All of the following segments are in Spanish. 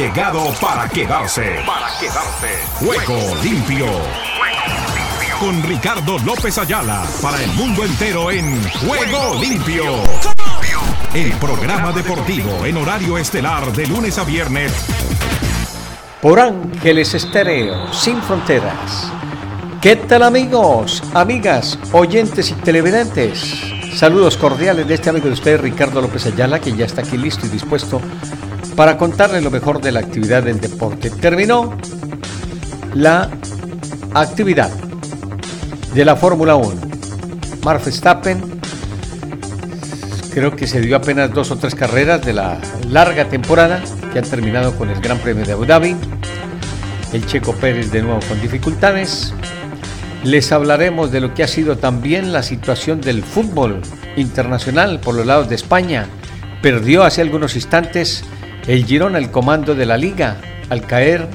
llegado para quedarse. Para quedarse. Juego limpio. Con Ricardo López Ayala para el mundo entero en Juego limpio. El programa deportivo en horario estelar de lunes a viernes. Por Ángeles Estéreo, sin fronteras. ¿Qué tal amigos, amigas, oyentes y televidentes? Saludos cordiales de este amigo de usted, Ricardo López Ayala, que ya está aquí listo y dispuesto para contarle lo mejor de la actividad del deporte. Terminó la actividad de la Fórmula 1. Mark Verstappen creo que se dio apenas dos o tres carreras de la larga temporada que han terminado con el Gran Premio de Abu Dhabi. El Checo Pérez de nuevo con dificultades. Les hablaremos de lo que ha sido también la situación del fútbol internacional por los lados de España. Perdió hace algunos instantes el Girona el comando de la liga al caer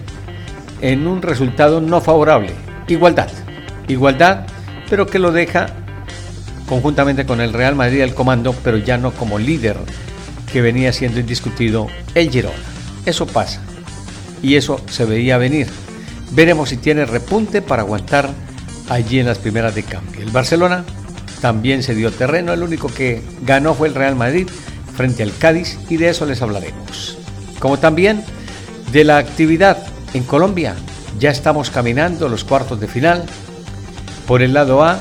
en un resultado no favorable. Igualdad. Igualdad, pero que lo deja conjuntamente con el Real Madrid al comando, pero ya no como líder que venía siendo indiscutido el Girona. Eso pasa. Y eso se veía venir. Veremos si tiene repunte para aguantar allí en las primeras de cambio. El Barcelona también se dio terreno, el único que ganó fue el Real Madrid frente al Cádiz y de eso les hablaremos. Como también de la actividad en Colombia, ya estamos caminando los cuartos de final. Por el lado A,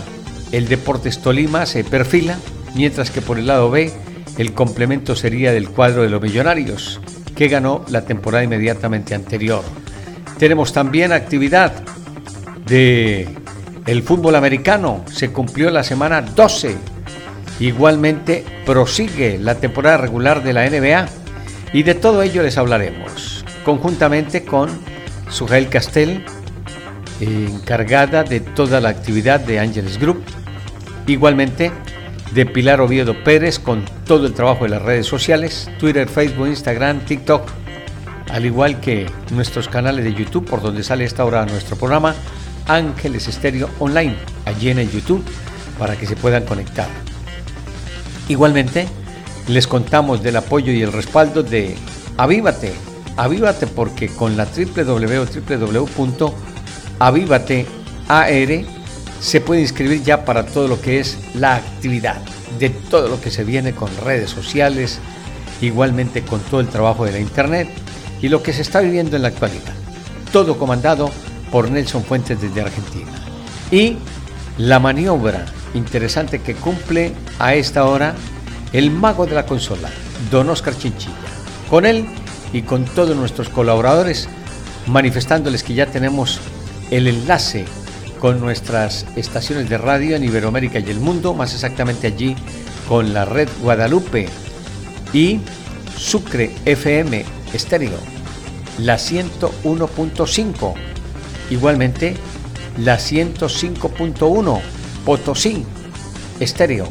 el Deportes Tolima se perfila, mientras que por el lado B, el complemento sería del cuadro de los Millonarios, que ganó la temporada inmediatamente anterior. Tenemos también actividad de el fútbol americano se cumplió la semana 12. Igualmente prosigue la temporada regular de la NBA y de todo ello les hablaremos, conjuntamente con Sujail Castel, encargada de toda la actividad de Ángeles Group, igualmente de Pilar Oviedo Pérez con todo el trabajo de las redes sociales, Twitter, Facebook, Instagram, TikTok, al igual que nuestros canales de YouTube por donde sale esta hora nuestro programa Ángeles Estéreo Online, allí en YouTube, para que se puedan conectar. Igualmente, les contamos del apoyo y el respaldo de Avívate. Avívate porque con la www.avivatear se puede inscribir ya para todo lo que es la actividad, de todo lo que se viene con redes sociales, igualmente con todo el trabajo de la Internet y lo que se está viviendo en la actualidad. Todo comandado por Nelson Fuentes desde Argentina. Y la maniobra interesante que cumple a esta hora el mago de la consola, don Oscar Chinchilla. Con él y con todos nuestros colaboradores, manifestándoles que ya tenemos el enlace con nuestras estaciones de radio en Iberoamérica y el mundo, más exactamente allí con la red Guadalupe y Sucre FM Estéreo, la 101.5 Igualmente, la 105.1 Potosí Estéreo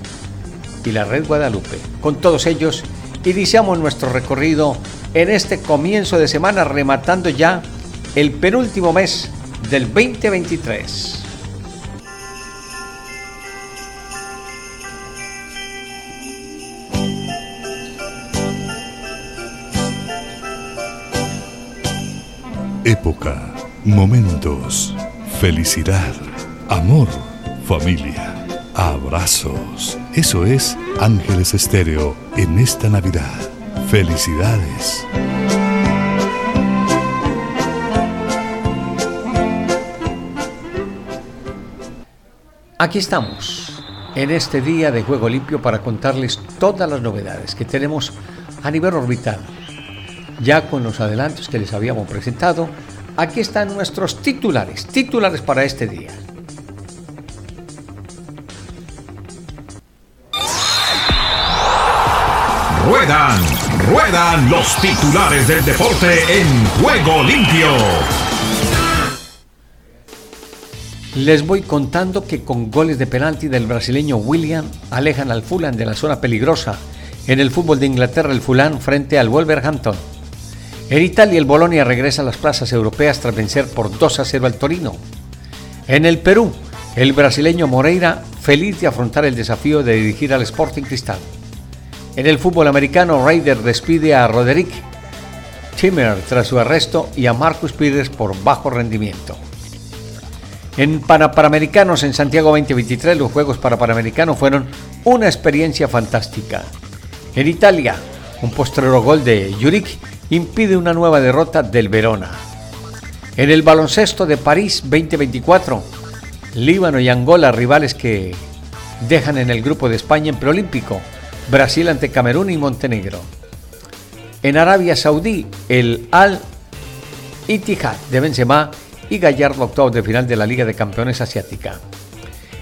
y la Red Guadalupe. Con todos ellos, iniciamos nuestro recorrido en este comienzo de semana, rematando ya el penúltimo mes del 2023. Época Momentos, felicidad, amor, familia, abrazos. Eso es Ángeles Estéreo en esta Navidad. Felicidades. Aquí estamos, en este día de Juego Limpio para contarles todas las novedades que tenemos a nivel orbital. Ya con los adelantos que les habíamos presentado, Aquí están nuestros titulares, titulares para este día. Ruedan, ruedan los titulares del deporte en juego limpio. Les voy contando que con goles de penalti del brasileño William alejan al Fulham de la zona peligrosa. En el fútbol de Inglaterra, el Fulham frente al Wolverhampton. En Italia el Bolonia regresa a las plazas europeas tras vencer por 2 a 0 al Torino. En el Perú, el brasileño Moreira feliz de afrontar el desafío de dirigir al Sporting Cristal. En el fútbol americano, Raider despide a Roderick Timmer tras su arresto y a Marcus Pires por bajo rendimiento. En Panamericanos en Santiago 2023 los Juegos Panamericanos fueron una experiencia fantástica. En Italia, un postrero gol de Juric impide una nueva derrota del Verona. En el baloncesto de París 2024, Líbano y Angola, rivales que dejan en el grupo de España en preolímpico, Brasil ante Camerún y Montenegro. En Arabia Saudí, el Al Ittihad de Benzema y Gallardo octavo de final de la Liga de Campeones Asiática.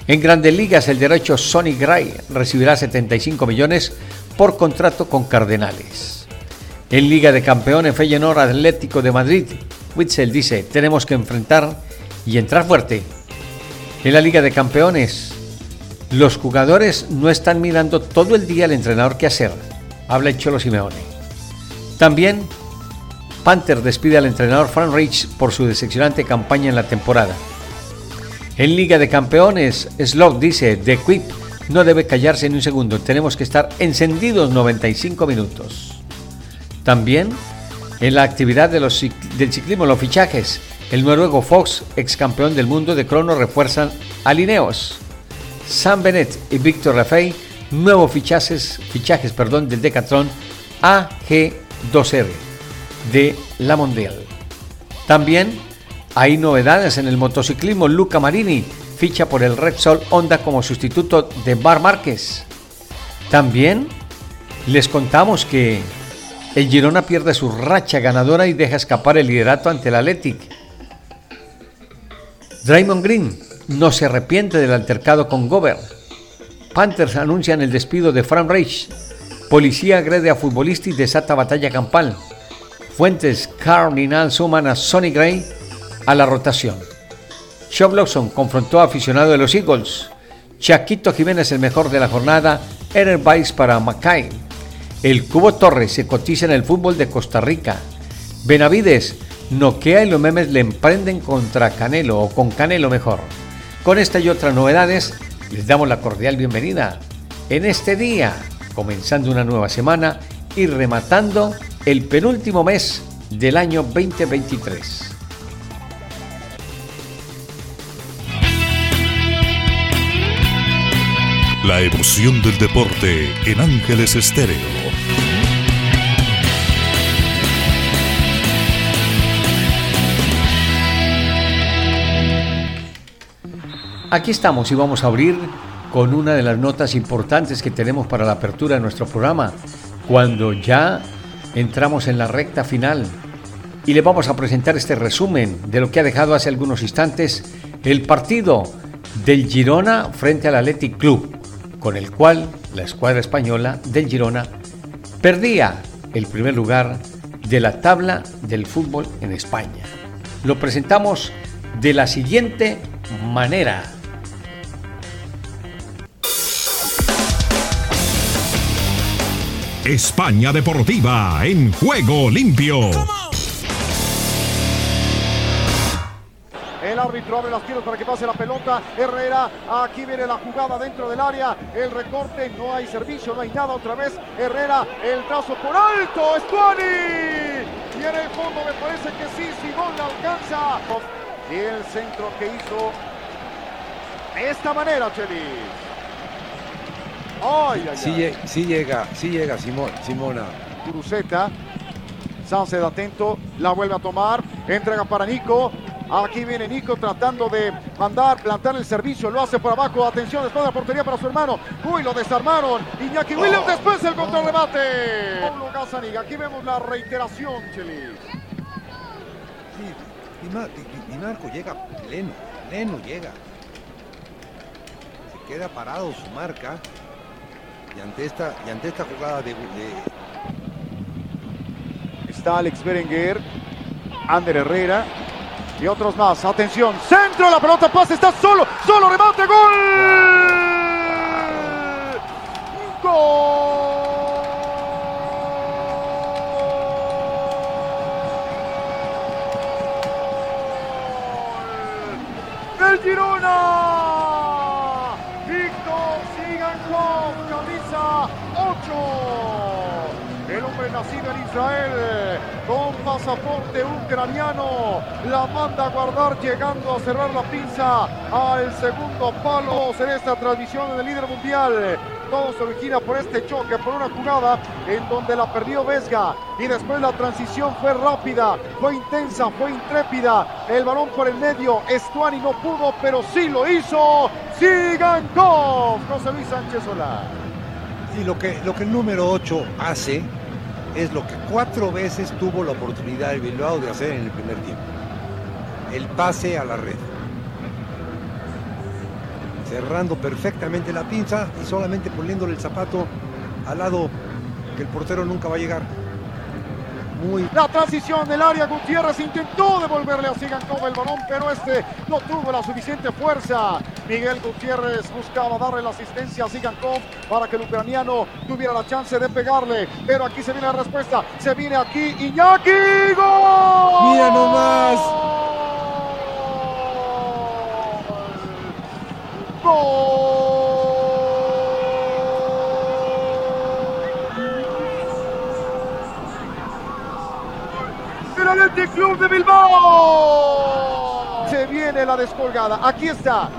En Grandes Ligas, el derecho Sonny Gray recibirá 75 millones por contrato con Cardenales. En Liga de Campeones, Feyenoord Atlético de Madrid, Witzel dice, tenemos que enfrentar y entrar fuerte. En la Liga de Campeones, los jugadores no están mirando todo el día al entrenador qué hacer, habla el Cholo Simeone. También, Panther despide al entrenador Frank Rich por su decepcionante campaña en la temporada. En Liga de Campeones, Slot dice, The Quip no debe callarse ni un segundo, tenemos que estar encendidos 95 minutos. También, en la actividad del ciclismo, los fichajes, el noruego Fox, ex campeón del mundo de crono, refuerzan a Lineos. Sam Bennett y Víctor Rafay, nuevos fichajes, fichajes perdón, del Decathlon AG2R de la Mondial. También hay novedades en el motociclismo. Luca Marini ficha por el Red Sol Honda como sustituto de Bar Márquez. También les contamos que el Girona pierde su racha ganadora y deja escapar el liderato ante el Athletic. Draymond Green no se arrepiente del altercado con Gober. Panthers anuncian el despido de Frank Reich. Policía agrede a futbolista y desata batalla campal. Fuentes Cardinal suman a Sonny Gray a la rotación. Sean Lawson confrontó a aficionado de los Eagles. Chaquito Jiménez el mejor de la jornada. Erer Vice para Mackay. El Cubo Torres se cotiza en el fútbol de Costa Rica. Benavides noquea y los memes le emprenden contra Canelo o con Canelo mejor. Con esta y otras novedades, les damos la cordial bienvenida en este día, comenzando una nueva semana y rematando el penúltimo mes del año 2023. La emoción del deporte en Ángeles Estéreo. Aquí estamos y vamos a abrir con una de las notas importantes que tenemos para la apertura de nuestro programa, cuando ya entramos en la recta final y le vamos a presentar este resumen de lo que ha dejado hace algunos instantes el partido del Girona frente al Athletic Club, con el cual la escuadra española del Girona perdía el primer lugar de la tabla del fútbol en España. Lo presentamos de la siguiente manera. España Deportiva en juego limpio. El árbitro abre las piernas para que pase la pelota. Herrera, aquí viene la jugada dentro del área. El recorte, no hay servicio, no hay nada. Otra vez Herrera, el brazo por alto. Estuani. Y en el fondo me parece que sí, si gol le alcanza. Y el centro que hizo de esta manera, Chelis. Ay, ay, sí, ay. sí, llega, sí llega Simona. Cruzeta. Sánchez atento, la vuelve a tomar, entrega para Nico. Aquí viene Nico tratando de mandar, plantar el servicio, lo hace por abajo. Atención, después de la portería para su hermano. Uy, lo desarmaron. Iñaki Williams oh. después el contrarrebate. Paulo Gazzaniga, aquí vemos la reiteración, Chelis. Sí, y, Marco llega pleno, pleno llega. Se queda parado su marca y ante esta, ante esta jugada de, Está Alex Berenguer, Ander Herrera y otros más. Atención, centro, la pelota pasa, está solo, solo, remate, gol. Gol. Girona. Nacido en Israel, con pasaporte ucraniano, la manda a guardar llegando a cerrar la pinza al segundo palo en esta transmisión del líder mundial. Todo se origina por este choque, por una jugada en donde la perdió Vesga y después la transición fue rápida, fue intensa, fue intrépida. El balón por el medio, Estuani no pudo, pero sí lo hizo. Sigankov, José Luis Sánchez Solá. Sí, lo que, lo que el número 8 hace es lo que cuatro veces tuvo la oportunidad de Bilbao de hacer en el primer tiempo. El pase a la red cerrando perfectamente la pinza y solamente poniéndole el zapato al lado que el portero nunca va a llegar. Muy... La transición del área, Gutiérrez intentó devolverle a Sigankov el balón, pero este no tuvo la suficiente fuerza. Miguel Gutiérrez buscaba darle la asistencia a Sigankov para que el ucraniano tuviera la chance de pegarle. Pero aquí se viene la respuesta, se viene aquí Iñaki. ¡Gol! Mira nomás. El Athletic Club de Bilbao. Se viene la descolgada. Aquí está.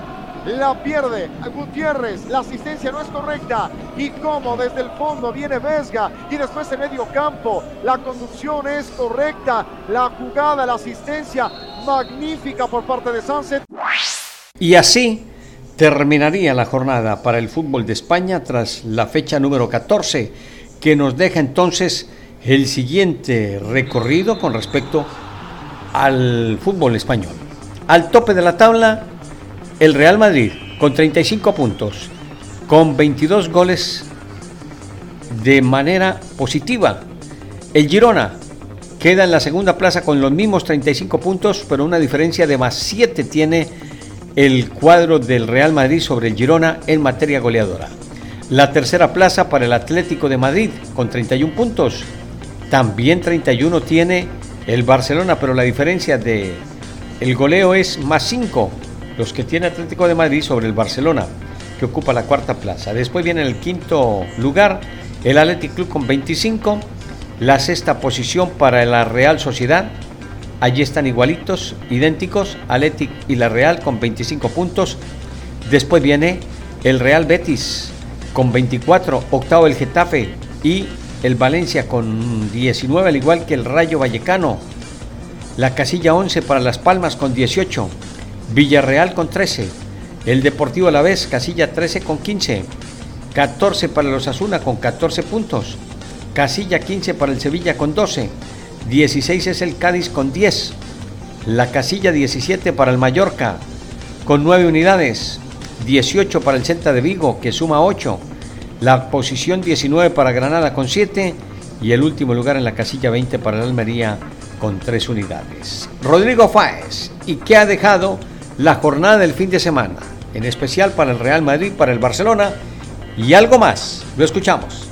La pierde Gutiérrez. La asistencia no es correcta. Y como desde el fondo viene Vesga. Y después en medio campo. La conducción es correcta. La jugada, la asistencia magnífica por parte de Sunset. Y así terminaría la jornada para el fútbol de España tras la fecha número 14, que nos deja entonces el siguiente recorrido con respecto al fútbol español. Al tope de la tabla, el Real Madrid con 35 puntos, con 22 goles de manera positiva. El Girona queda en la segunda plaza con los mismos 35 puntos, pero una diferencia de más 7 tiene el cuadro del Real Madrid sobre el Girona en materia goleadora. La tercera plaza para el Atlético de Madrid con 31 puntos. También 31 tiene el Barcelona, pero la diferencia de el goleo es más 5, los que tiene Atlético de Madrid sobre el Barcelona, que ocupa la cuarta plaza. Después viene en el quinto lugar el Athletic Club con 25, la sexta posición para la Real Sociedad Allí están igualitos, idénticos, Athletic y la Real con 25 puntos. Después viene el Real Betis con 24, octavo el Getafe y el Valencia con 19, al igual que el Rayo Vallecano. La casilla 11 para Las Palmas con 18, Villarreal con 13, el Deportivo Alavés casilla 13 con 15, 14 para los Asuna con 14 puntos, casilla 15 para el Sevilla con 12, 16 es el Cádiz con 10. La casilla 17 para el Mallorca con 9 unidades. 18 para el Celta de Vigo que suma 8. La posición 19 para Granada con 7. Y el último lugar en la casilla 20 para el Almería con 3 unidades. Rodrigo Fáez. ¿Y qué ha dejado la jornada del fin de semana? En especial para el Real Madrid, para el Barcelona y algo más. Lo escuchamos.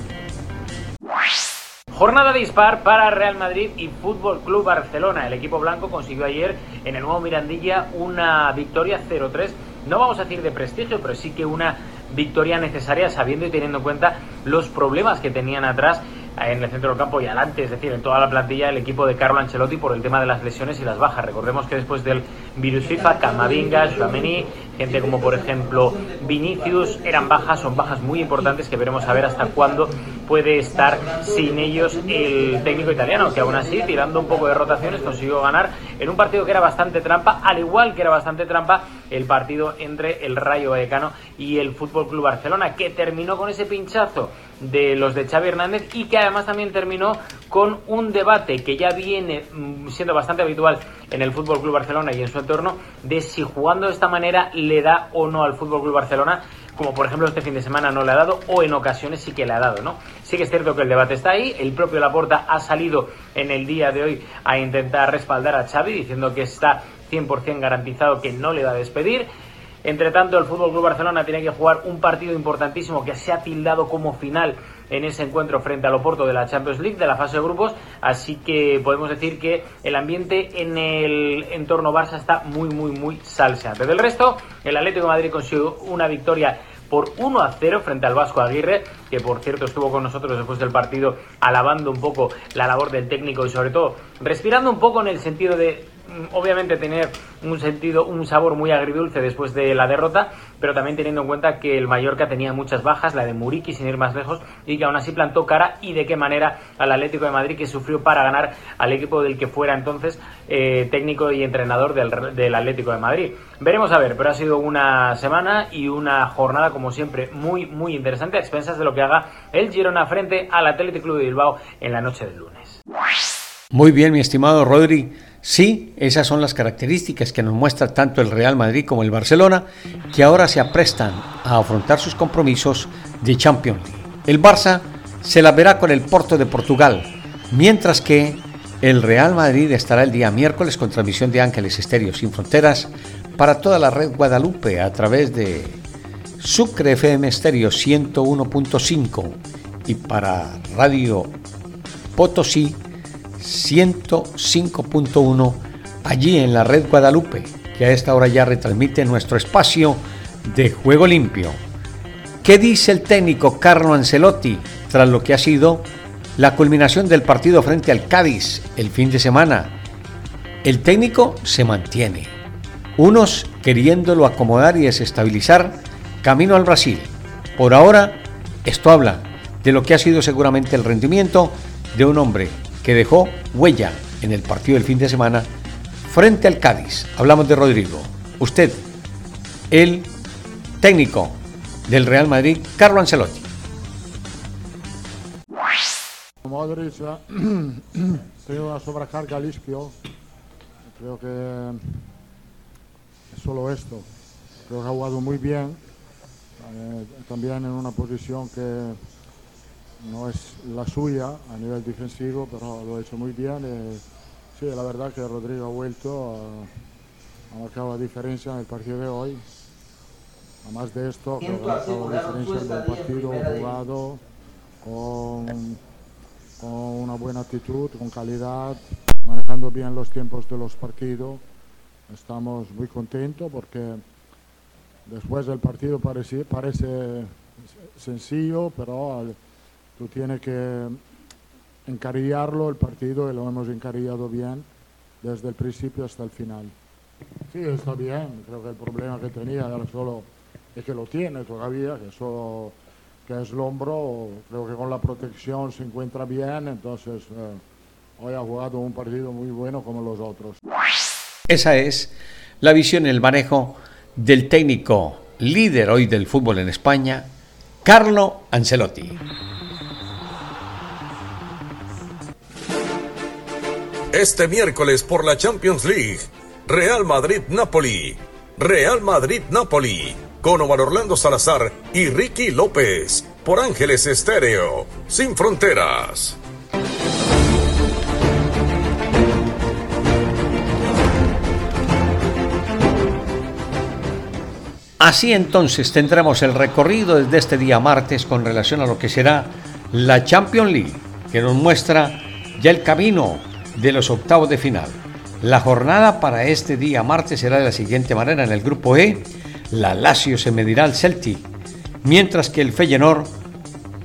Jornada dispar para Real Madrid y Fútbol Club Barcelona. El equipo blanco consiguió ayer en el nuevo Mirandilla una victoria 0-3. No vamos a decir de prestigio, pero sí que una victoria necesaria sabiendo y teniendo en cuenta los problemas que tenían atrás en el centro del campo y adelante, es decir, en toda la plantilla el equipo de Carlo Ancelotti por el tema de las lesiones y las bajas. Recordemos que después del virus FIFA, Camavinga, Suameni, gente como por ejemplo Vinicius, eran bajas, son bajas muy importantes que veremos a ver hasta cuándo puede estar sin ellos el técnico italiano, que aún así, tirando un poco de rotaciones, consiguió ganar en un partido que era bastante trampa, al igual que era bastante trampa el partido entre el Rayo Vallecano y el Fútbol Club Barcelona, que terminó con ese pinchazo de los de Xavi Hernández y que además también terminó con un debate que ya viene mm, siendo bastante habitual en el Fútbol Club Barcelona y en su entorno de si jugando de esta manera le da o no al Fútbol Club Barcelona como por ejemplo este fin de semana no le ha dado o en ocasiones sí que le ha dado, ¿no? Sí que es cierto que el debate está ahí, el propio Laporta ha salido en el día de hoy a intentar respaldar a Xavi diciendo que está 100% garantizado que no le va a despedir entre tanto, el Fútbol Club Barcelona tiene que jugar un partido importantísimo que se ha tildado como final en ese encuentro frente al Oporto de la Champions League de la fase de grupos, así que podemos decir que el ambiente en el entorno Barça está muy muy muy salseante. Del resto, el Atlético de Madrid consiguió una victoria por 1 a 0 frente al Vasco Aguirre, que por cierto estuvo con nosotros después del partido alabando un poco la labor del técnico y sobre todo respirando un poco en el sentido de obviamente tener un sentido, un sabor muy agridulce después de la derrota, pero también teniendo en cuenta que el Mallorca tenía muchas bajas, la de Muriqui sin ir más lejos, y que aún así plantó cara y de qué manera al Atlético de Madrid que sufrió para ganar al equipo del que fuera entonces eh, técnico y entrenador del, del Atlético de Madrid. Veremos a ver, pero ha sido una semana y una jornada como siempre muy muy interesante a expensas de lo que haga el Girona frente al Atlético Club de Bilbao en la noche del lunes. Muy bien, mi estimado Rodri. Sí, esas son las características que nos muestra tanto el Real Madrid como el Barcelona, que ahora se aprestan a afrontar sus compromisos de Champions League. El Barça se la verá con el Porto de Portugal, mientras que el Real Madrid estará el día miércoles con transmisión de Ángeles Estéreo Sin Fronteras para toda la red Guadalupe a través de Sucre FM Estéreo 101.5 y para Radio Potosí 105.1 allí en la red Guadalupe, que a esta hora ya retransmite nuestro espacio de juego limpio. ¿Qué dice el técnico Carlo Ancelotti tras lo que ha sido la culminación del partido frente al Cádiz el fin de semana? El técnico se mantiene, unos queriéndolo acomodar y desestabilizar camino al Brasil. Por ahora, esto habla de lo que ha sido seguramente el rendimiento de un hombre que dejó huella en el partido del fin de semana frente al Cádiz. Hablamos de Rodrigo. Usted, el técnico del Real Madrid, Carlo Ancelotti. Modric tiene una sobrecarga limpio. Creo que es solo esto. Creo que ha jugado muy bien. Eh, también en una posición que no es la suya a nivel defensivo, pero lo ha hecho muy bien. Eh, sí, la verdad que Rodrigo ha vuelto, ha, marcado la diferencia en el partido de hoy. Además de esto, que ha marcado la diferencia en el partido, jugado con, con una buena actitud, con calidad, manejando bien los tiempos de los partidos. Estamos muy contentos porque después del partido parece, parece sencillo, pero tú tienes que encarillarlo el partido y lo hemos encarillado bien desde el principio hasta el final. Sí, está bien. Creo que el problema que tenía era solo es que lo tiene todavía, que solo que es el hombro. Creo que con la protección se encuentra bien. Entonces eh, hoy ha jugado un partido muy bueno como los otros. Esa es la visión el manejo del técnico líder hoy del fútbol en España, Carlo Ancelotti. Este miércoles por la Champions League, Real Madrid-Napoli. Real Madrid-Napoli. Con Omar Orlando Salazar y Ricky López. Por Ángeles Estéreo. Sin fronteras. Así entonces tendremos el recorrido desde este día martes con relación a lo que será la Champions League, que nos muestra ya el camino de los octavos de final. La jornada para este día martes será de la siguiente manera. En el grupo E, la Lazio se medirá al Celtic, mientras que el Feyenoord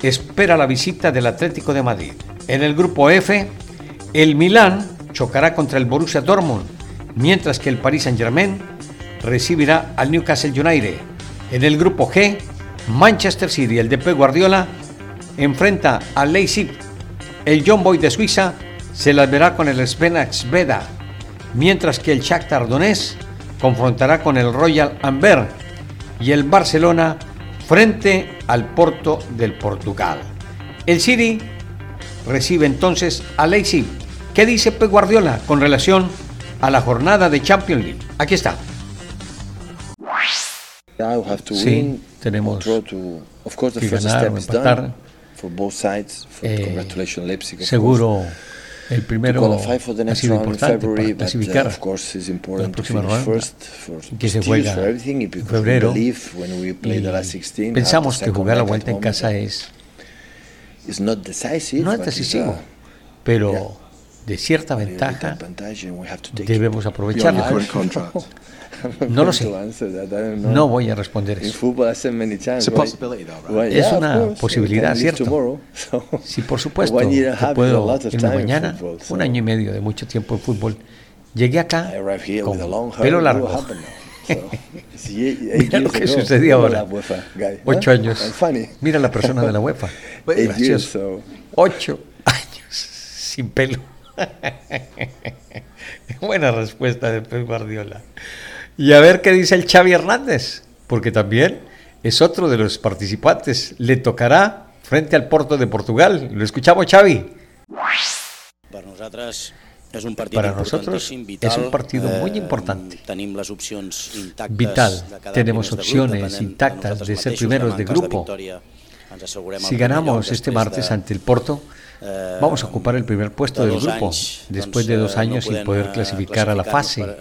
espera la visita del Atlético de Madrid. En el grupo F, el Milán chocará contra el Borussia Dortmund, mientras que el Paris Saint-Germain recibirá al Newcastle United. En el grupo G, Manchester City, el de Pep Guardiola, enfrenta al Leipzig. El John Boy de Suiza se las verá con el Spenax Veda, mientras que el Shakhtar Donetsk confrontará con el Royal Amber y el Barcelona frente al Porto del Portugal. El City recibe entonces a Leipzig. ¿Qué dice Pep Guardiola con relación a la jornada de Champions League? Aquí está. Sí, tenemos que ganar o empatar. Eh, seguro el primero ha sido importante para clasificar la próxima ronda que se juega en febrero. Y pensamos que jugar la vuelta en casa es no es decisivo, pero de cierta ventaja, debemos aprovecharla. No lo sé. No voy a responder eso. Es una posibilidad, ¿cierto? Sí, por supuesto. puedo irme mañana, un año y medio de mucho tiempo en fútbol. Llegué acá con pelo largo. Mira lo que sucedió ahora. Ocho años. Mira la persona de la UEFA. Gracioso. Ocho años sin pelo. Buena respuesta de Pep Guardiola. Y a ver qué dice el Xavi Hernández, porque también es otro de los participantes. Le tocará frente al Porto de Portugal. Lo escuchamos, Xavi. Para nosotros es un partido Para nosotros es un partido muy eh, importante. Vital. Tenemos opciones intactas de ser primeros de grupo. Si ganamos este martes ante el Porto, eh, vamos a ocupar el primer puesto del grupo después de dos eh, años sin poder clasificar a la fase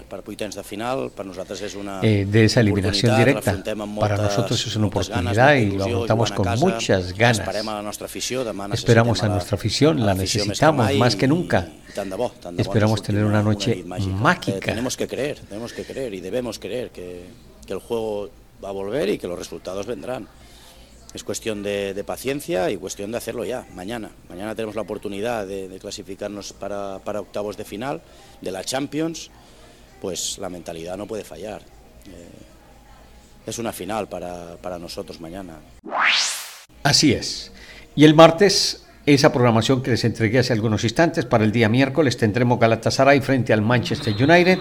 eh, de esa eliminación directa. Para nosotros es una oportunidad y lo afrontamos con muchas ganas. Esperamos a nuestra afición, la necesitamos más que nunca. Esperamos tener una noche mágica. Tenemos que creer, tenemos que creer y debemos creer que el juego va a volver y que los resultados vendrán. Es cuestión de, paciencia y cuestión de hacerlo ya, mañana. Mañana tenemos la oportunidad de, clasificarnos para, octavos de final de la Champions, pues la mentalidad no puede fallar. Eh, es una final para, para nosotros mañana. Así es. Y el martes esa programación que les entregué hace algunos instantes. Para el día miércoles tendremos Galatasaray frente al Manchester United.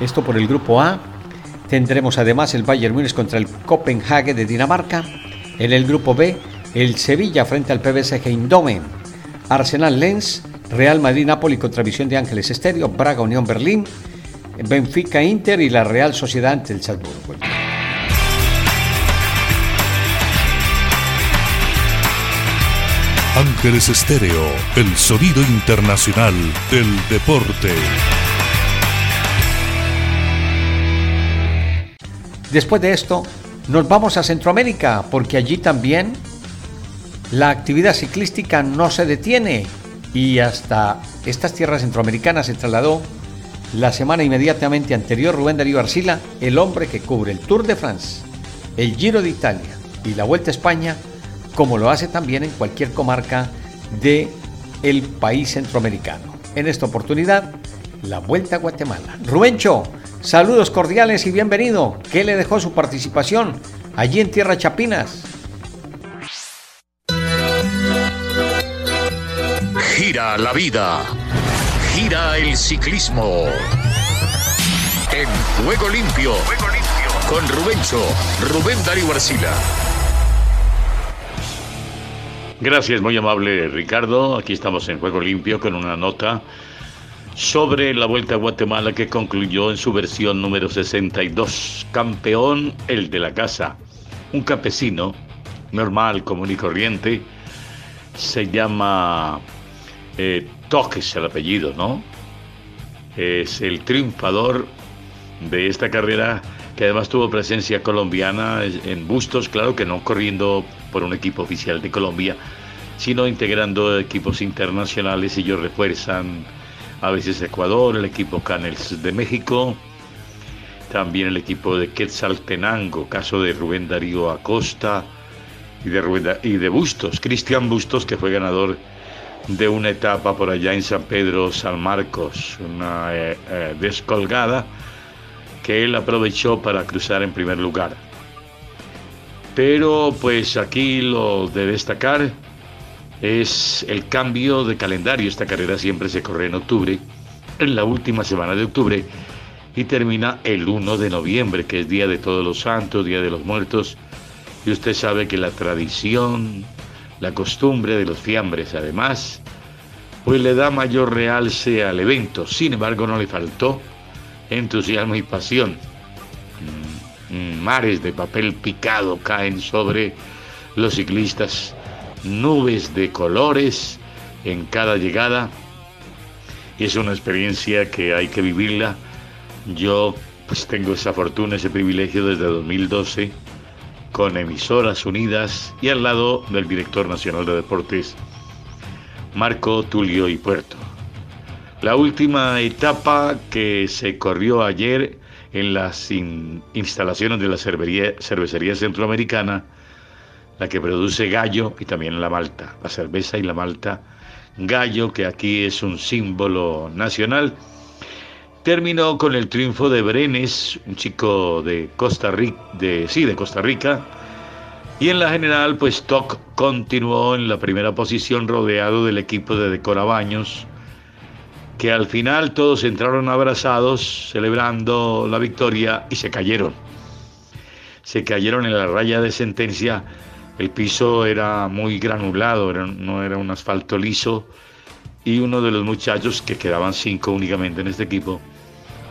Esto por el grupo A. Tendremos además el Bayern Múnich contra el Copenhague de Dinamarca. En el grupo B, el Sevilla frente al PBSG Eindhoven, Arsenal Lens, Real Madrid Napoli contra Visión de Ángeles Estéreo, Braga Unión Berlín, Benfica Inter y la Real Sociedad ante el Salzburgo. Ángeles Estéreo, el sonido internacional del deporte. Después de esto, nos vamos a Centroamérica porque allí también la actividad ciclística no se detiene y hasta estas tierras centroamericanas se trasladó la semana inmediatamente anterior Rubén Darío Arcila, el hombre que cubre el Tour de France, el Giro de Italia y la Vuelta a España, como lo hace también en cualquier comarca de el país centroamericano. En esta oportunidad, la Vuelta a Guatemala. Rubencho, Saludos cordiales y bienvenido. ¿Qué le dejó su participación allí en Tierra Chapinas? Gira la vida. Gira el ciclismo. En Juego Limpio. Con Rubencho, Rubén Darío Arcila. Gracias, muy amable Ricardo. Aquí estamos en Juego Limpio con una nota sobre la Vuelta a Guatemala que concluyó en su versión número 62. Campeón el de la casa, un campesino normal, común y corriente, se llama eh, Toques el apellido, ¿no? Es el triunfador de esta carrera que además tuvo presencia colombiana en Bustos, claro que no corriendo por un equipo oficial de Colombia, sino integrando equipos internacionales ellos refuerzan a veces Ecuador, el equipo Canels de México, también el equipo de Quetzaltenango, caso de Rubén Darío Acosta y de, Bustos, Cristian Bustos, que fue ganador de una etapa por allá en San Pedro San Marcos, una eh, eh, descolgada que él aprovechó para cruzar en primer lugar. Pero pues aquí lo de destacar es el cambio de calendario. Esta carrera siempre se corre en octubre, en la última semana de octubre, y termina el 1 de noviembre, que es Día de Todos los Santos, Día de los Muertos. Y usted sabe que la tradición, la costumbre de los fiambres, además, pues le da mayor realce al evento. Sin embargo, no le faltó entusiasmo y pasión. Mm, mares de papel picado caen sobre los ciclistas nubes de colores en cada llegada. Es una experiencia que hay que vivirla. Yo pues tengo esa fortuna, ese privilegio desde 2012 con emisoras unidas y al lado del director nacional de deportes, Marco Tulio y Puerto. La última etapa que se corrió ayer en las instalaciones de la cervecería centroamericana, la que produce Gallo y también la Malta, la cerveza y la Malta Gallo, que aquí es un símbolo nacional. Terminó con el triunfo de Brenes, un chico de Costa Rica, sí, de Costa Rica. Y en la general, pues Toc continuó en la primera posición rodeado del equipo de Decorabaños, que al final todos entraron abrazados celebrando la victoria y se cayeron. Se cayeron en la raya de sentencia el piso era muy granulado, no era un asfalto liso. Y uno de los muchachos, que quedaban cinco únicamente en este equipo,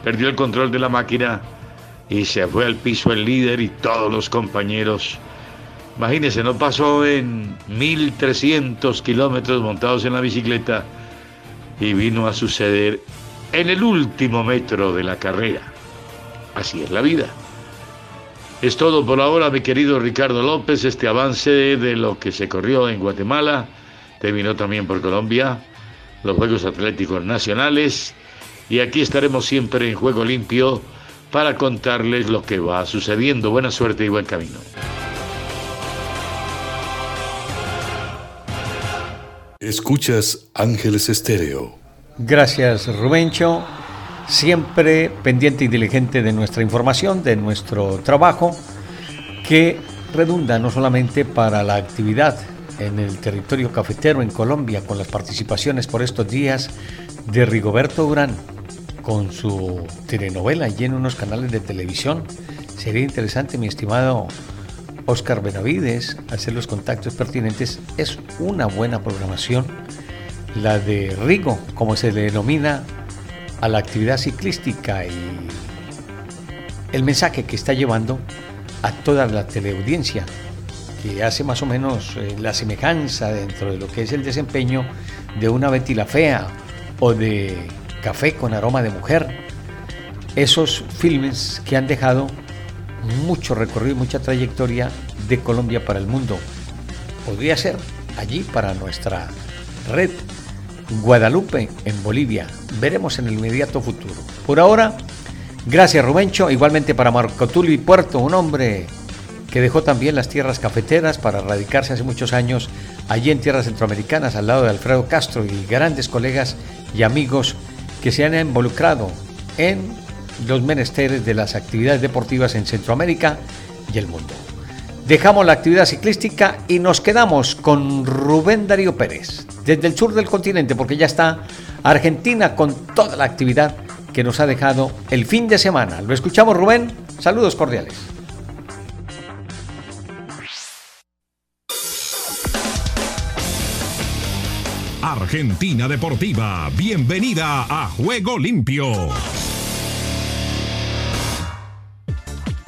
perdió el control de la máquina y se fue al piso el líder y todos los compañeros. Imagínense, no pasó en 1300 kilómetros montados en la bicicleta y vino a suceder en el último metro de la carrera. Así es la vida. Es todo por ahora, mi querido Ricardo López, este avance de lo que se corrió en Guatemala, terminó también por Colombia, los Juegos Atléticos Nacionales, y aquí estaremos siempre en Juego Limpio para contarles lo que va sucediendo. Buena suerte y buen camino. Escuchas Ángeles Estéreo. Gracias, Rubencho siempre pendiente y diligente de nuestra información, de nuestro trabajo, que redunda no solamente para la actividad en el territorio cafetero en Colombia, con las participaciones por estos días de Rigoberto Durán, con su telenovela y en unos canales de televisión. Sería interesante, mi estimado Oscar Benavides, hacer los contactos pertinentes. Es una buena programación, la de Rigo, como se le denomina a la actividad ciclística y el mensaje que está llevando a toda la teleaudiencia, que hace más o menos eh, la semejanza dentro de lo que es el desempeño de una Betty Fea o de Café con aroma de mujer. Esos filmes que han dejado mucho recorrido y mucha trayectoria de Colombia para el mundo. Podría ser allí para nuestra red Guadalupe, en Bolivia. Veremos en el inmediato futuro. Por ahora, gracias Rubencho, igualmente para Marco Tulio y Puerto, un hombre que dejó también las tierras cafeteras para radicarse hace muchos años allí en tierras centroamericanas al lado de Alfredo Castro y grandes colegas y amigos que se han involucrado en los menesteres de las actividades deportivas en Centroamérica y el mundo. Dejamos la actividad ciclística y nos quedamos con Rubén Darío Pérez, desde el sur del continente, porque ya está Argentina con toda la actividad que nos ha dejado el fin de semana. Lo escuchamos, Rubén. Saludos cordiales. Argentina Deportiva, bienvenida a Juego Limpio.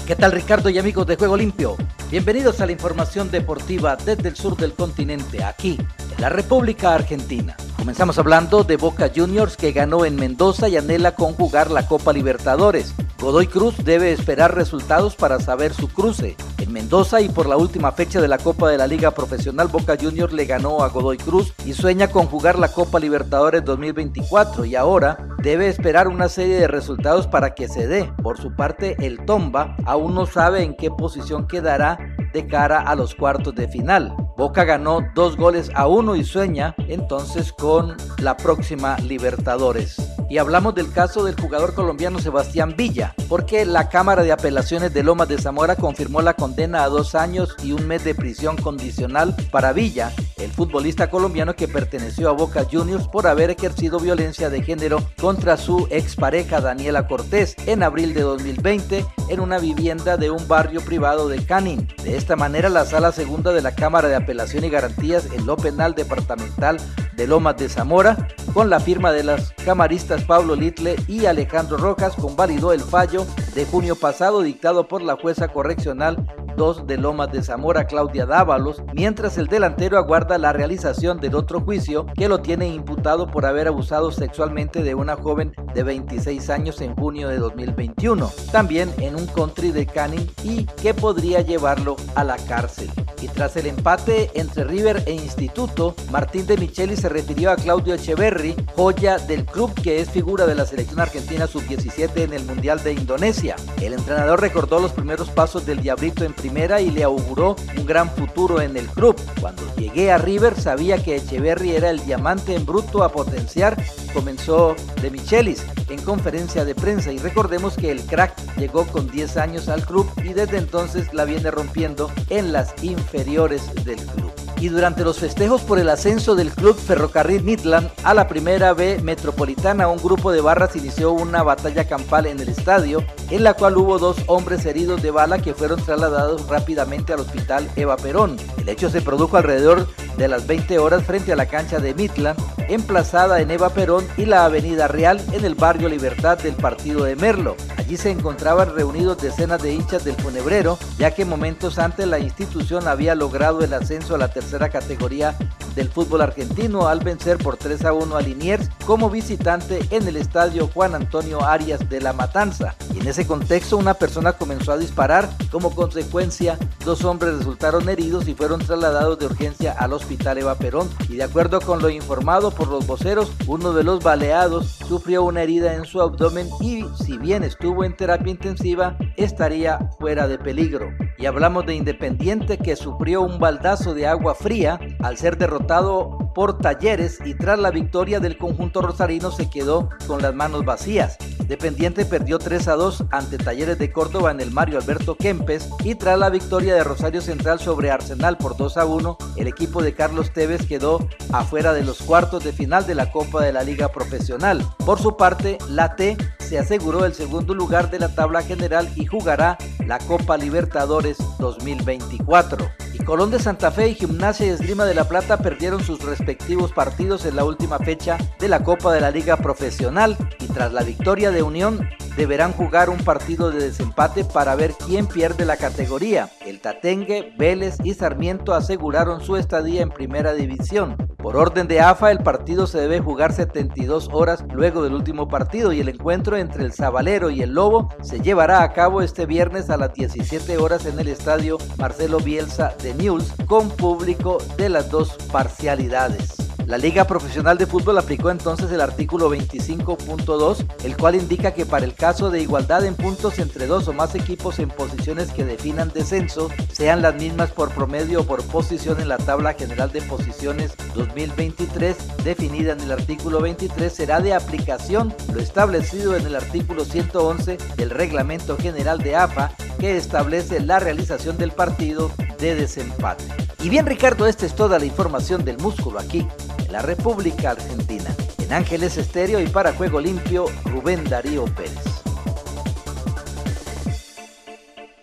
¿Qué tal Ricardo y amigos de Juego Limpio? Bienvenidos a la información deportiva desde el sur del continente, aquí, en la República Argentina. Comenzamos hablando de Boca Juniors que ganó en Mendoza y anhela con jugar la Copa Libertadores. Godoy Cruz debe esperar resultados para saber su cruce. En Mendoza y por la última fecha de la Copa de la Liga Profesional, Boca Juniors le ganó a Godoy Cruz y sueña con jugar la Copa Libertadores 2024 y ahora debe esperar una serie de resultados para que se dé. Por su parte, el Tomba aún no sabe en qué posición quedará de cara a los cuartos de final. Boca ganó dos goles a uno y sueña entonces con la próxima Libertadores. Y hablamos del caso del jugador colombiano Sebastián Villa, porque la Cámara de Apelaciones de Lomas de Zamora confirmó la condena a dos años y un mes de prisión condicional para Villa, el futbolista colombiano que perteneció a Boca Juniors por haber ejercido violencia de género contra su expareja Daniela Cortés en abril de 2020 en una vivienda de un barrio privado de Canin. De esta manera, la Sala Segunda de la Cámara de Apelación y Garantías en lo Penal Departamental de Lomas de Zamora, con la firma de las camaristas Pablo Litle y Alejandro Rojas, convalidó el fallo de junio pasado dictado por la jueza correccional 2 de Lomas de Zamora, Claudia Dávalos, mientras el delantero aguarda la realización del otro juicio que lo tiene imputado por haber abusado sexualmente de una joven de 26 años en junio de 2021, también en un country de Canning y que podría llevarlo a la cárcel. Y tras el empate entre River e Instituto, Martín de Micheli se refirió a Claudio Echeverry, joya del club que es figura de la selección argentina sub-17 en el Mundial de Indonesia. El entrenador recordó los primeros pasos del Diablito en primera y le auguró un gran futuro en el club. Cuando llegué a River sabía que Echeverry era el diamante en bruto a potenciar, comenzó de Michelis en conferencia de prensa y recordemos que el crack llegó con 10 años al club y desde entonces la viene rompiendo en las inferiores del club y durante los festejos por el ascenso del club Ferrocarril Midland a la primera B metropolitana, un grupo de barras inició una batalla campal en el estadio, en la cual hubo dos hombres heridos de bala que fueron trasladados rápidamente al hospital Eva Perón. El hecho se produjo alrededor de las 20 horas frente a la cancha de Midland, emplazada en Eva Perón y la Avenida Real en el barrio Libertad del partido de Merlo. Allí se encontraban reunidos decenas de hinchas del funebrero, ya que momentos antes la institución había logrado el ascenso a la tercera tercera categoría del fútbol argentino al vencer por 3 a 1 a Liniers como visitante en el estadio Juan Antonio Arias de La Matanza. Y en ese contexto una persona comenzó a disparar. Como consecuencia, dos hombres resultaron heridos y fueron trasladados de urgencia al hospital Eva Perón. Y de acuerdo con lo informado por los voceros, uno de los baleados sufrió una herida en su abdomen y si bien estuvo en terapia intensiva, estaría fuera de peligro. Y hablamos de Independiente que sufrió un baldazo de agua fría al ser derrotado por Talleres y tras la victoria del conjunto rosarino se quedó con las manos vacías. Independiente perdió 3 a 2 ante Talleres de Córdoba en el Mario Alberto Kempes y tras la victoria de Rosario Central sobre Arsenal por 2 a 1, el equipo de Carlos Tevez quedó afuera de los cuartos de final de la Copa de la Liga Profesional. Por su parte, la T se aseguró el segundo lugar de la tabla general y jugará la Copa Libertadores 2024. Colón de Santa Fe y Gimnasia y Esgrima de la Plata perdieron sus respectivos partidos en la última fecha de la Copa de la Liga Profesional y tras la victoria de Unión deberán jugar un partido de desempate para ver quién pierde la categoría. El Tatengue, Vélez y Sarmiento aseguraron su estadía en primera división. Por orden de AFA, el partido se debe jugar 72 horas luego del último partido y el encuentro entre el Zabalero y el Lobo se llevará a cabo este viernes a las 17 horas en el estadio Marcelo Bielsa de News con público de las dos parcialidades. La Liga Profesional de Fútbol aplicó entonces el artículo 25.2, el cual indica que para el caso de igualdad en puntos entre dos o más equipos en posiciones que definan descenso, sean las mismas por promedio o por posición en la tabla general de posiciones 2023, definida en el artículo 23, será de aplicación lo establecido en el artículo 111 del Reglamento General de AFA, que establece la realización del partido de desempate. Y bien Ricardo, esta es toda la información del músculo aquí, la República Argentina. En Ángeles Estéreo y para Juego Limpio, Rubén Darío Pérez.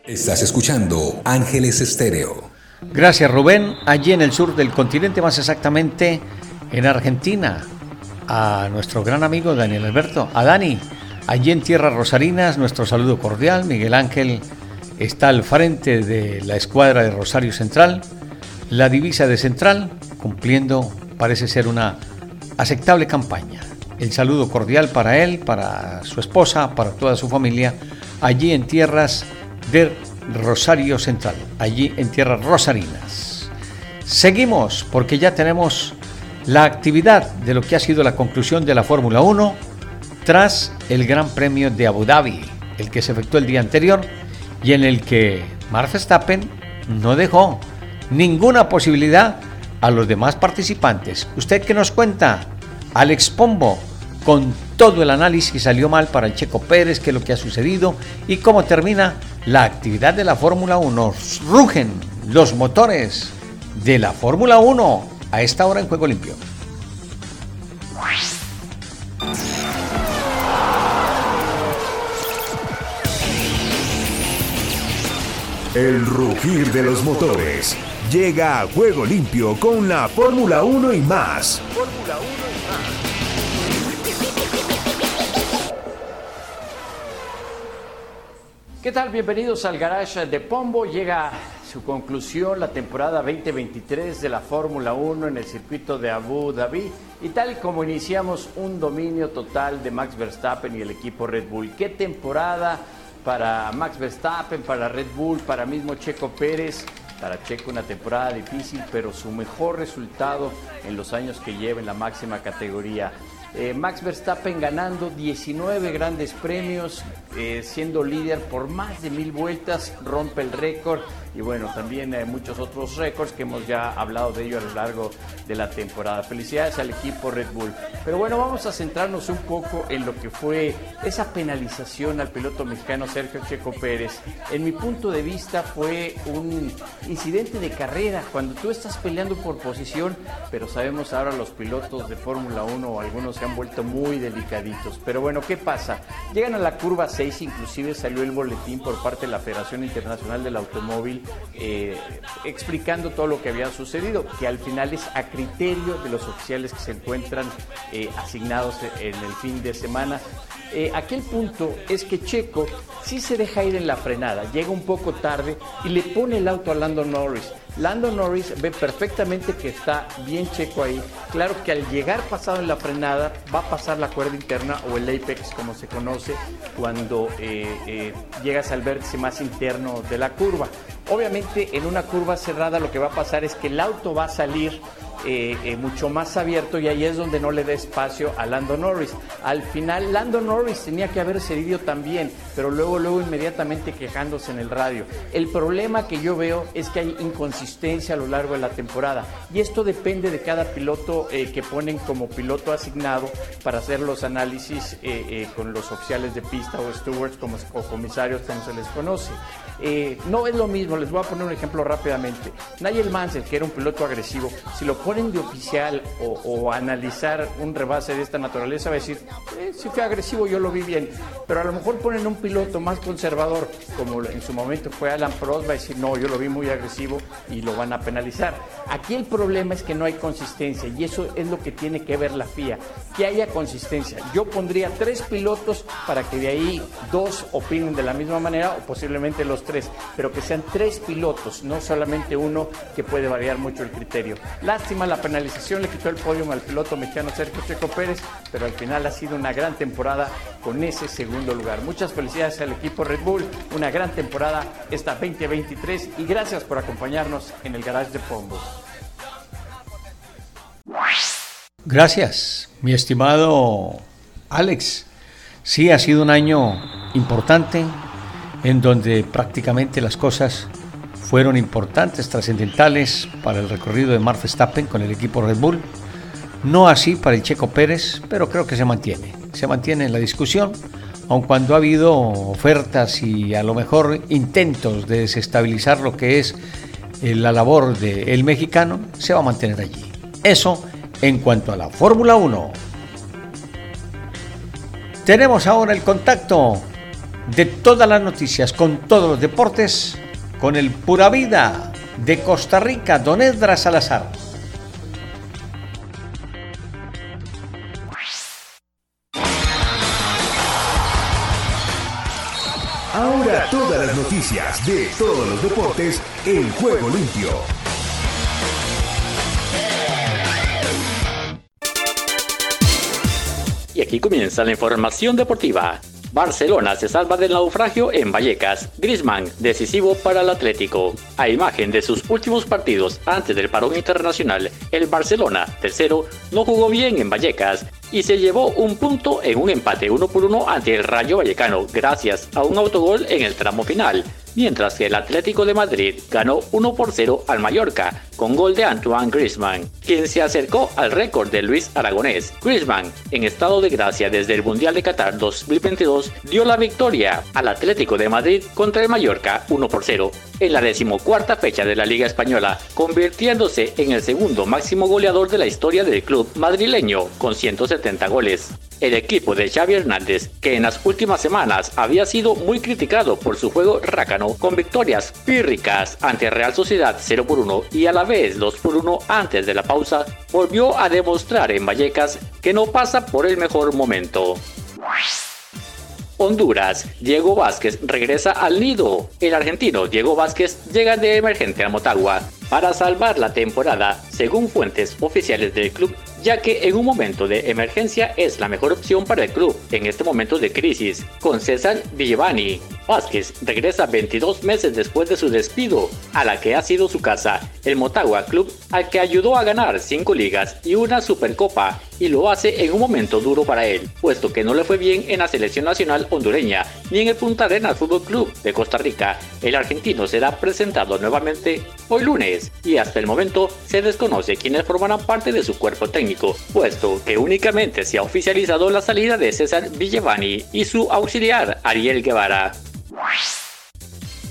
Estás escuchando Ángeles Estéreo. Gracias Rubén, allí en el sur del continente, más exactamente en Argentina, a nuestro gran amigo Daniel Alberto, a Dani, allí en Tierras Rosarinas, nuestro saludo cordial, Miguel Ángel está al frente de la escuadra de Rosario Central, la divisa de Central, cumpliendo, parece ser una aceptable campaña. El saludo cordial para él, para su esposa, para toda su familia, allí en tierras de Rosario Central, allí en tierras rosarinas. Seguimos porque ya tenemos la actividad de lo que ha sido la conclusión de la Fórmula 1 tras el Gran Premio de Abu Dhabi, el que se efectuó el día anterior y en el que Max Verstappen no dejó ninguna posibilidad a los demás participantes. ¿Usted qué nos cuenta? Alex Pombo, con todo el análisis salió mal para el Checo Pérez, qué es lo que ha sucedido y cómo termina la actividad de la Fórmula 1. Rugen los motores de la Fórmula 1 a esta hora en Juego Limpio. El rugir de los motores llega a juego limpio con la Fórmula 1 y más. Fórmula 1 y más. ¿Qué tal? Bienvenidos al Garage de Pombo. Llega su conclusión la temporada 2023 de la Fórmula 1 en el circuito de Abu Dhabi. Y tal como iniciamos un dominio total de Max Verstappen y el equipo Red Bull. ¿Qué temporada? Para Max Verstappen, para Red Bull, para mismo Checo Pérez. Para Checo una temporada difícil, pero su mejor resultado en los años que lleva en la máxima categoría. Eh, Max Verstappen ganando 19 grandes premios, eh, siendo líder por más de mil vueltas, rompe el récord y bueno, también hay muchos otros récords que hemos ya hablado de ello a lo largo de la temporada. Felicidades al equipo Red Bull. Pero bueno, vamos a centrarnos un poco en lo que fue esa penalización al piloto mexicano Sergio Checo Pérez. En mi punto de vista fue un incidente de carrera, cuando tú estás peleando por posición, pero sabemos ahora los pilotos de Fórmula 1 o algunos se han vuelto muy delicaditos. Pero bueno, ¿qué pasa? Llegan a la curva 6, inclusive salió el boletín por parte de la Federación Internacional del Automóvil eh, explicando todo lo que había sucedido, que al final es a criterio de los oficiales que se encuentran eh, asignados en el fin de semana. Eh, aquel punto es que Checo sí se deja ir en la frenada, llega un poco tarde y le pone el auto a Lando Norris. Lando Norris ve perfectamente que está bien Checo ahí. Claro que al llegar pasado en la frenada va a pasar la cuerda interna o el apex como se conoce cuando llegas al vértice más interno de la curva. Obviamente en una curva cerrada lo que va a pasar es que el auto va a salir eh, eh, mucho más abierto y ahí es donde no le da espacio a Lando Norris. Al final Lando Norris tenía que haber cedido también, pero luego, luego inmediatamente quejándose en el radio. El problema que yo veo es que hay inconsistencia a lo largo de la temporada y esto depende de cada piloto eh, que ponen como piloto asignado para hacer los análisis con los oficiales de pista o stewards como, o comisarios como se les conoce. No es lo mismo, les voy a poner un ejemplo rápidamente. Nigel Mansell, que era un piloto agresivo, si lo ponen de oficial o, analizar un rebase de esta naturaleza, va a decir, eh, si fue agresivo yo lo vi bien, pero a lo mejor ponen un piloto más conservador, como en su momento fue Alan Prost, va a decir, no, yo lo vi muy agresivo y lo van a penalizar. Aquí el problema es que no hay consistencia y eso es lo que tiene que ver la FIA, que haya consistencia. Yo pondría tres pilotos para que de ahí dos opinen de la misma manera o posiblemente los tres, pero que sean tres pilotos, no solamente uno que puede variar mucho el criterio. Lástima la penalización le quitó el podio al piloto mexicano Sergio Checo Pérez, pero al final ha sido una gran temporada con ese segundo lugar. Muchas felicidades al equipo Red Bull, una gran temporada esta 2023 y gracias por acompañarnos en el Garage de Pombo. Gracias, mi estimado Alex. Sí, ha sido un año importante en donde prácticamente las cosas fueron importantes, trascendentales para el recorrido de Mark Verstappen con el equipo Red Bull. No así para el Checo Pérez, pero creo que se mantiene. Se mantiene en la discusión, aun cuando ha habido ofertas y a lo mejor intentos de desestabilizar lo que es eh, la labor del mexicano, se va a mantener allí. Eso en cuanto a la Fórmula 1. Tenemos ahora el contacto de todas las noticias con todos los deportes con el Pura Vida de Costa Rica, Don Edra Salazar. Ahora todas las noticias de todos los deportes en juego limpio. Y aquí comienza la información deportiva. Barcelona se salva del naufragio en Vallecas. Griezmann, decisivo para el Atlético. A imagen de sus últimos partidos antes del parón internacional, el Barcelona, tercero, no jugó bien en Vallecas y se llevó un punto en un empate 1 por 1 ante el Rayo Vallecano gracias a un autogol en el tramo final mientras que el Atlético de Madrid ganó 1 por 0 al Mallorca con gol de Antoine Griezmann, quien se acercó al récord de Luis Aragonés. Griezmann, en estado de gracia desde el Mundial de Qatar 2022, dio la victoria al Atlético de Madrid contra el Mallorca 1 por 0 en la decimocuarta fecha de la Liga Española, convirtiéndose en el segundo máximo goleador de la historia del club madrileño con 170 goles. El equipo de Xavi Hernández, que en las últimas semanas había sido muy criticado por su juego rácano, con victorias pírricas ante Real Sociedad 0 por 1 y a la vez 2 por 1 antes de la pausa, volvió a demostrar en Vallecas que no pasa por el mejor momento. Honduras, Diego Vázquez regresa al nido. El argentino Diego Vázquez llega de emergente a Motagua para salvar la temporada, según fuentes oficiales del club, ya que en un momento de emergencia es la mejor opción para el club en este momento de crisis, con César Villevani. Vázquez regresa 22 meses después de su despido a la que ha sido su casa, el Motagua Club, al que ayudó a ganar 5 ligas y una Supercopa, y lo hace en un momento duro para él, puesto que no le fue bien en la selección nacional hondureña ni en el Punta Arenas Fútbol Club de Costa Rica. El argentino será presentado nuevamente hoy lunes y hasta el momento se desconoce quiénes formarán parte de su cuerpo técnico, puesto que únicamente se ha oficializado la salida de César Villevani y su auxiliar Ariel Guevara.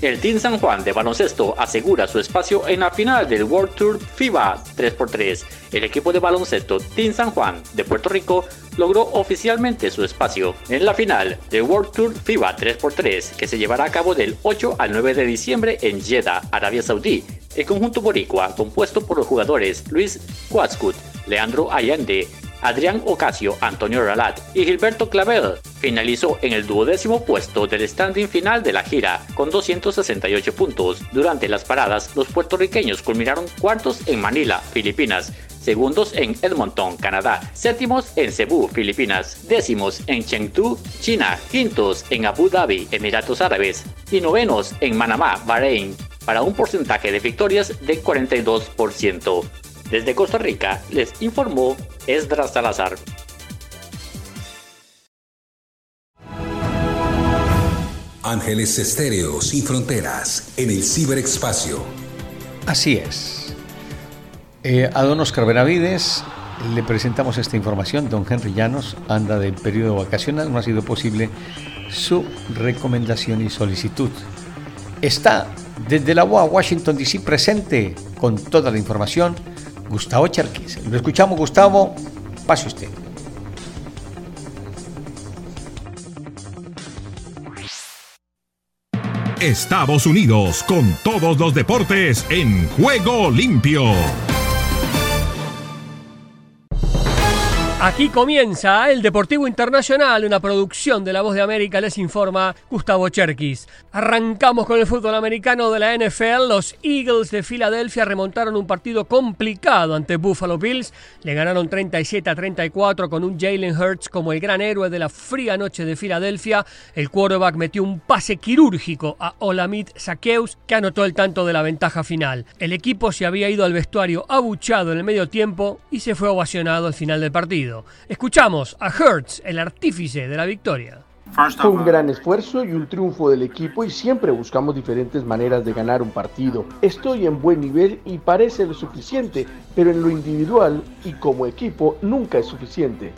El Team San Juan de baloncesto asegura su espacio en la final del World Tour FIBA 3x3. El equipo de baloncesto Team San Juan de Puerto Rico logró oficialmente su espacio en la final del World Tour FIBA 3x3 que se llevará a cabo del 8 al 9 de diciembre en Jeddah, Arabia Saudí. El conjunto boricua, compuesto por los jugadores Luis Quatscut, Leandro Allende, Adrián Ocasio, Antonio Ralat y Gilberto Clavel finalizó en el duodécimo puesto del standing final de la gira con 268 puntos. Durante las paradas, los puertorriqueños culminaron cuartos en Manila, Filipinas, segundos en Edmonton, Canadá, séptimos en Cebu, Filipinas, décimos en Chengdu, China, quintos en Abu Dhabi, Emiratos Árabes y novenos en Manamá, Bahrein, para un porcentaje de victorias de 42%. Desde Costa Rica les informó Esdras Salazar. Ángeles Estéreo sin fronteras en el ciberespacio. Así es. Eh, a don Oscar Benavides le presentamos esta información. Don Henry Llanos anda del periodo vacacional, no ha sido posible su recomendación y solicitud. Está desde la UA Washington DC presente con toda la información Gustavo Cherquis. Lo escuchamos, Gustavo. Pase usted. Estados Unidos con todos los deportes en juego limpio. Aquí comienza el Deportivo Internacional, una producción de La Voz de América, les informa Gustavo Cherkis. Arrancamos con el fútbol americano de la NFL. Los Eagles de Filadelfia remontaron un partido complicado ante Buffalo Bills. Le ganaron 37 a 34 con un Jalen Hurts como el gran héroe de la fría noche de Filadelfia. El quarterback metió un pase quirúrgico a Olamid Saqueus, que anotó el tanto de la ventaja final. El equipo se había ido al vestuario abuchado en el medio tiempo y se fue ovacionado al final del partido. Escuchamos a Hertz, el artífice de la victoria. Fue un gran esfuerzo y un triunfo del equipo y siempre buscamos diferentes maneras de ganar un partido. Estoy en buen nivel y parece lo suficiente, pero en lo individual y como equipo nunca es suficiente.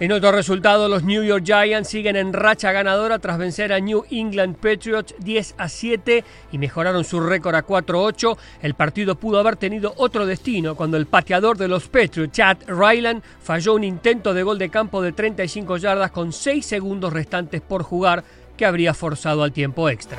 En otro resultado, los New York Giants siguen en racha ganadora tras vencer a New England Patriots 10 a 7 y mejoraron su récord a 4-8. El partido pudo haber tenido otro destino cuando el pateador de los Patriots, Chad Ryland, falló un intento de gol de campo de 35 yardas con 6 segundos restantes por jugar que habría forzado al tiempo extra.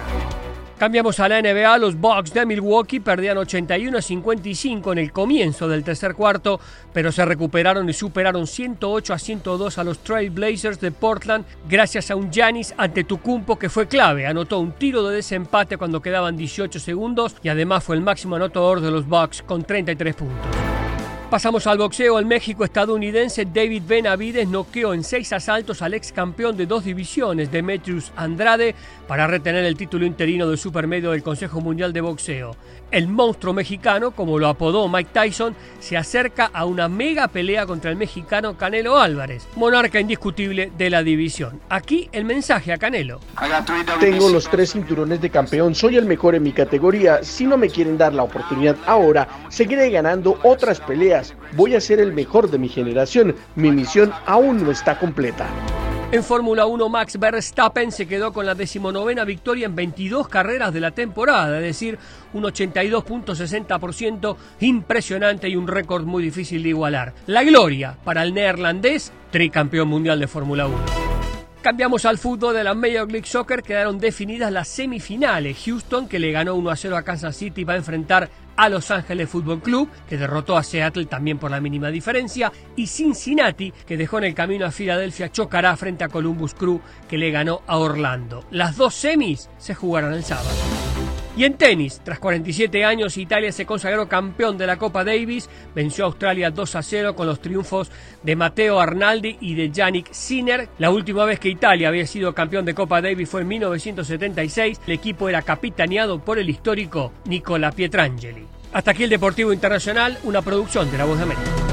Cambiamos a la NBA, los Bucks de Milwaukee perdían 81 a 55 en el comienzo del tercer cuarto, pero se recuperaron y superaron 108 a 102 a los Trail Blazers de Portland gracias a un Giannis Antetokounmpo que fue clave, anotó un tiro de desempate cuando quedaban 18 segundos y además fue el máximo anotador de los Bucks con 33 puntos. Pasamos al boxeo. El México estadounidense David Benavides noqueó en seis asaltos al ex campeón de dos divisiones, Demetrius Andrade, para retener el título interino de supermedio del Consejo Mundial de Boxeo. El monstruo mexicano, como lo apodó Mike Tyson, se acerca a una mega pelea contra el mexicano Canelo Álvarez, monarca indiscutible de la división. Aquí el mensaje a Canelo. Tengo los tres cinturones de campeón, soy el mejor en mi categoría. Si no me quieren dar la oportunidad ahora, seguiré ganando otras peleas. Voy a ser el mejor de mi generación. Mi misión aún no está completa. En Fórmula 1, Max Verstappen se quedó con la decimonovena victoria en 22 carreras de la temporada, es decir, un 82.60% impresionante y un récord muy difícil de igualar. La gloria para el neerlandés, tricampeón mundial de Fórmula 1. Cambiamos al fútbol de la Major League Soccer, quedaron definidas las semifinales. Houston, que le ganó 1 a 0 a Kansas City, va a enfrentar a Los Ángeles Fútbol Club, que derrotó a Seattle también por la mínima diferencia, y Cincinnati, que dejó en el camino a Filadelfia, chocará frente a Columbus Crew, que le ganó a Orlando. Las dos semis se jugarán el sábado. Y en tenis, tras 47 años, Italia se consagró campeón de la Copa Davis, venció a Australia 2 a 0 con los triunfos de Matteo Arnaldi y de Yannick Sinner. La última vez que Italia había sido campeón de Copa Davis fue en 1976. El equipo era capitaneado por el histórico Nicola Pietrangeli. Hasta aquí el Deportivo Internacional, una producción de La Voz de América.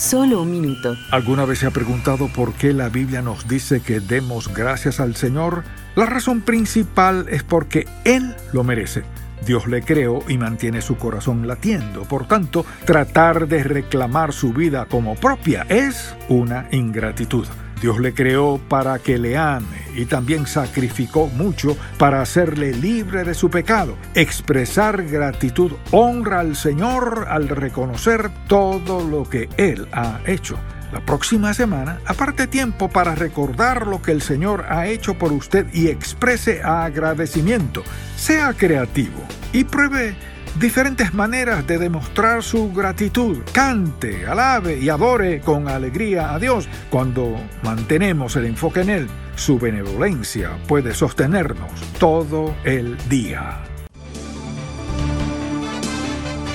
Solo un minuto. ¿Alguna vez se ha preguntado por qué la Biblia nos dice que demos gracias al Señor? La razón principal es porque Él lo merece. Dios le creó y mantiene su corazón latiendo. Por tanto, tratar de reclamar su vida como propia es una ingratitud. Dios le creó para que le ame y también sacrificó mucho para hacerle libre de su pecado. Expresar gratitud honra al Señor al reconocer todo lo que Él ha hecho. La próxima semana, aparte tiempo para recordar lo que el Señor ha hecho por usted y exprese agradecimiento. Sea creativo y pruebe diferentes maneras de demostrar su gratitud. Cante, alabe y adore con alegría a Dios cuando mantenemos el enfoque en Él. Su benevolencia puede sostenernos todo el día.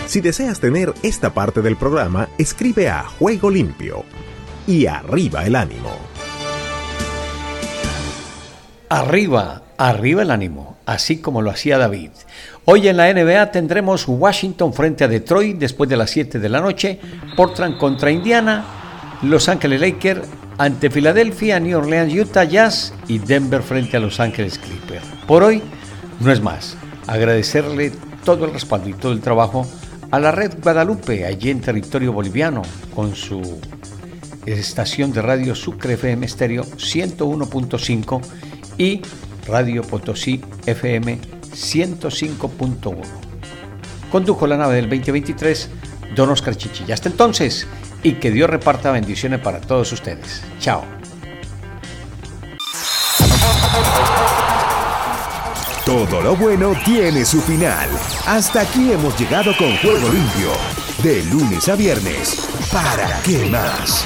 Si deseas tener esta parte del programa, escribe a Juego Limpio y arriba el ánimo. Arriba, arriba el ánimo, así como lo hacía David. Hoy en la NBA tendremos Washington frente a Detroit después de las 7 de la noche, Portland contra Indiana, Los Ángeles Lakers ante Filadelfia, New Orleans, Utah Jazz y Denver frente a Los Ángeles Clippers. Por hoy no es más. Agradecerle todo el respaldo y todo el trabajo a la red Guadalupe, allí en territorio boliviano, con su estación de radio Sucre FM Estéreo 101.5 y Radio Potosí FM 105.1. Condujo la nave del 2023 Don Oscar Chichilla. Hasta entonces, y que Dios reparta bendiciones para todos ustedes. Chao. Todo lo bueno tiene su final. Hasta aquí hemos llegado con Juego Limpio. De lunes a viernes. ¿Para qué más?